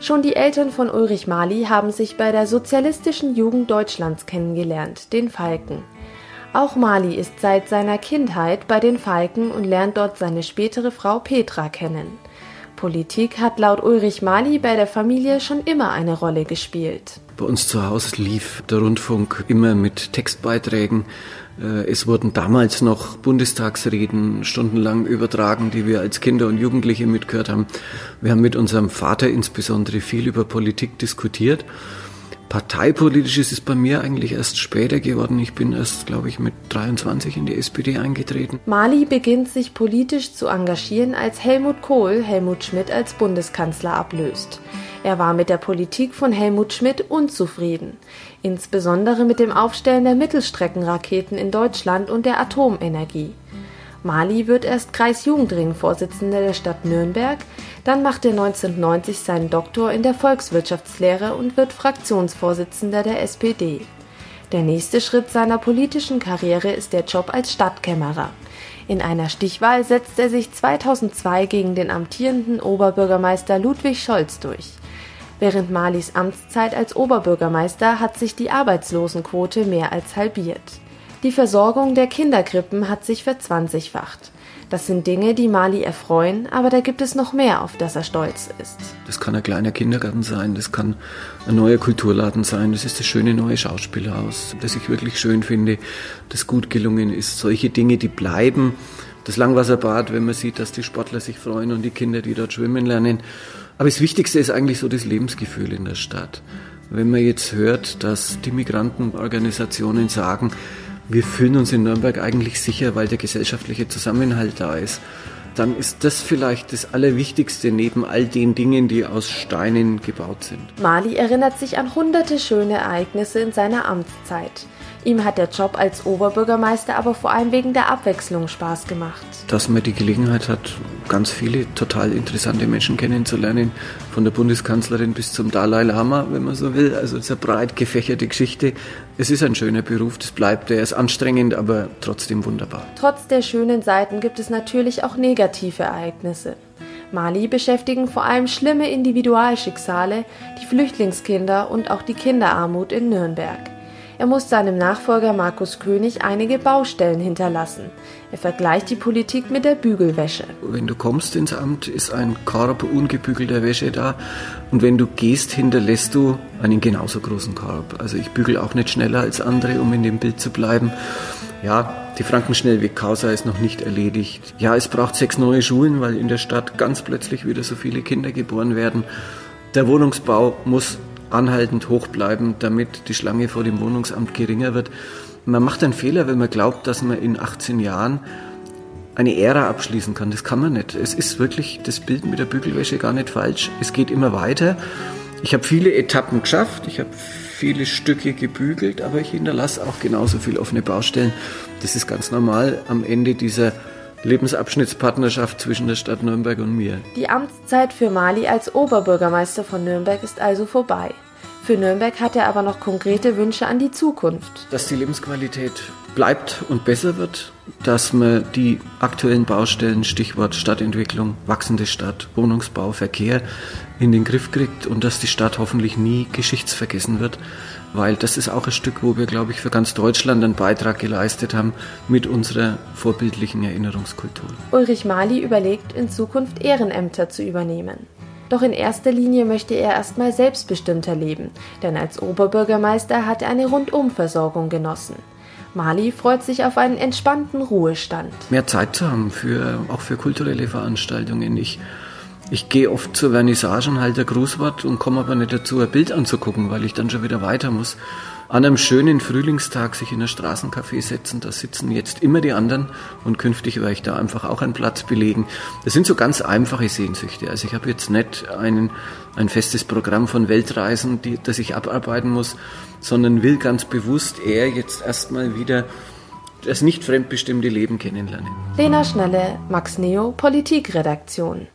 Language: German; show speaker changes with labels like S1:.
S1: Schon die Eltern von Ulrich Mali haben sich bei der Sozialistischen Jugend Deutschlands kennengelernt, den Falken. Auch Mali ist seit seiner Kindheit bei den Falken und lernt dort seine spätere Frau Petra kennen. Politik hat laut Ulrich Mali bei der Familie schon immer eine Rolle gespielt.
S2: Bei uns zu Hause lief der Rundfunk immer mit Textbeiträgen. Äh, es wurden damals noch Bundestagsreden stundenlang übertragen, die wir als Kinder und Jugendliche mitgehört haben. Wir haben mit unserem Vater insbesondere viel über Politik diskutiert. Parteipolitisch ist es bei mir eigentlich erst später geworden. Ich bin erst, glaube ich, mit 23 in die SPD eingetreten.
S1: Mali beginnt sich politisch zu engagieren, als Helmut Kohl Helmut Schmidt als Bundeskanzler ablöst. Er war mit der Politik von Helmut Schmidt unzufrieden, insbesondere mit dem Aufstellen der Mittelstreckenraketen in Deutschland und der Atomenergie. Mali wird erst Kreisjugendring-Vorsitzender der Stadt Nürnberg, dann macht er 1990 seinen Doktor in der Volkswirtschaftslehre und wird Fraktionsvorsitzender der SPD. Der nächste Schritt seiner politischen Karriere ist der Job als Stadtkämmerer. In einer Stichwahl setzt er sich 2002 gegen den amtierenden Oberbürgermeister Ludwig Scholz durch. Während Malis Amtszeit als Oberbürgermeister hat sich die Arbeitslosenquote mehr als halbiert. Die Versorgung der Kinderkrippen hat sich verzwanzigfacht. Das sind Dinge, die Mali erfreuen, aber da gibt es noch mehr, auf das er stolz ist.
S2: Das kann ein kleiner Kindergarten sein, das kann ein neuer Kulturladen sein, das ist das schöne neue Schauspielhaus, das ich wirklich schön finde, das gut gelungen ist. Solche Dinge, die bleiben. Das Langwasserbad, wenn man sieht, dass die Sportler sich freuen und die Kinder, die dort schwimmen lernen. Aber das Wichtigste ist eigentlich so das Lebensgefühl in der Stadt. Wenn man jetzt hört, dass die Migrantenorganisationen sagen, wir fühlen uns in Nürnberg eigentlich sicher, weil der gesellschaftliche Zusammenhalt da ist, dann ist das vielleicht das Allerwichtigste neben all den Dingen, die aus Steinen gebaut sind.
S1: Mali erinnert sich an hunderte schöne Ereignisse in seiner Amtszeit. Ihm hat der Job als Oberbürgermeister aber vor allem wegen der Abwechslung Spaß gemacht.
S2: Dass man die Gelegenheit hat, ganz viele total interessante Menschen kennenzulernen, von der Bundeskanzlerin bis zum Dalai Lama, wenn man so will. Also es ist eine breit gefächerte Geschichte. Es ist ein schöner Beruf, das bleibt. Er ist anstrengend, aber trotzdem wunderbar.
S1: Trotz der schönen Seiten gibt es natürlich auch negative Ereignisse. Mali beschäftigen vor allem schlimme Individualschicksale, die Flüchtlingskinder und auch die Kinderarmut in Nürnberg. Er muss seinem Nachfolger Markus König einige Baustellen hinterlassen. Er vergleicht die Politik mit der Bügelwäsche.
S2: Wenn du kommst ins Amt, ist ein Korb ungebügelter Wäsche da. Und wenn du gehst, hinterlässt du einen genauso großen Korb. Also ich bügel auch nicht schneller als andere, um in dem Bild zu bleiben. Ja, die Frankenschnellweg-Causa ist noch nicht erledigt. Ja, es braucht sechs neue Schulen, weil in der Stadt ganz plötzlich wieder so viele Kinder geboren werden. Der Wohnungsbau muss anhaltend hoch bleiben, damit die Schlange vor dem Wohnungsamt geringer wird. Man macht einen Fehler, wenn man glaubt, dass man in 18 Jahren eine Ära abschließen kann. Das kann man nicht. Es ist wirklich das Bild mit der Bügelwäsche gar nicht falsch. Es geht immer weiter. Ich habe viele Etappen geschafft, ich habe viele Stücke gebügelt, aber ich hinterlasse auch genauso viel offene Baustellen. Das ist ganz normal am Ende dieser Lebensabschnittspartnerschaft zwischen der Stadt Nürnberg und mir.
S1: Die Amtszeit für Mali als Oberbürgermeister von Nürnberg ist also vorbei. Für Nürnberg hat er aber noch konkrete Wünsche an die Zukunft.
S2: Dass die Lebensqualität bleibt und besser wird, dass man die aktuellen Baustellen, Stichwort Stadtentwicklung, wachsende Stadt, Wohnungsbau, Verkehr in den Griff kriegt und dass die Stadt hoffentlich nie geschichtsvergessen wird, weil das ist auch ein Stück, wo wir, glaube ich, für ganz Deutschland einen Beitrag geleistet haben mit unserer vorbildlichen Erinnerungskultur.
S1: Ulrich Mali überlegt, in Zukunft Ehrenämter zu übernehmen. Doch in erster Linie möchte er erstmal selbstbestimmter leben, denn als Oberbürgermeister hat er eine Rundumversorgung genossen. Mali freut sich auf einen entspannten Ruhestand.
S2: Mehr Zeit zu haben für, auch für kulturelle Veranstaltungen. Ich ich gehe oft zur Vernissage und halte Grußwort und komme aber nicht dazu, ein Bild anzugucken, weil ich dann schon wieder weiter muss. An einem schönen Frühlingstag sich in ein Straßencafé setzen, da sitzen jetzt immer die anderen und künftig werde ich da einfach auch einen Platz belegen. Das sind so ganz einfache Sehnsüchte. Also ich habe jetzt nicht einen, ein festes Programm von Weltreisen, die, das ich abarbeiten muss, sondern will ganz bewusst eher jetzt erstmal wieder das nicht fremdbestimmte Leben kennenlernen.
S1: Lena Schnelle, Max Neo, Politikredaktion.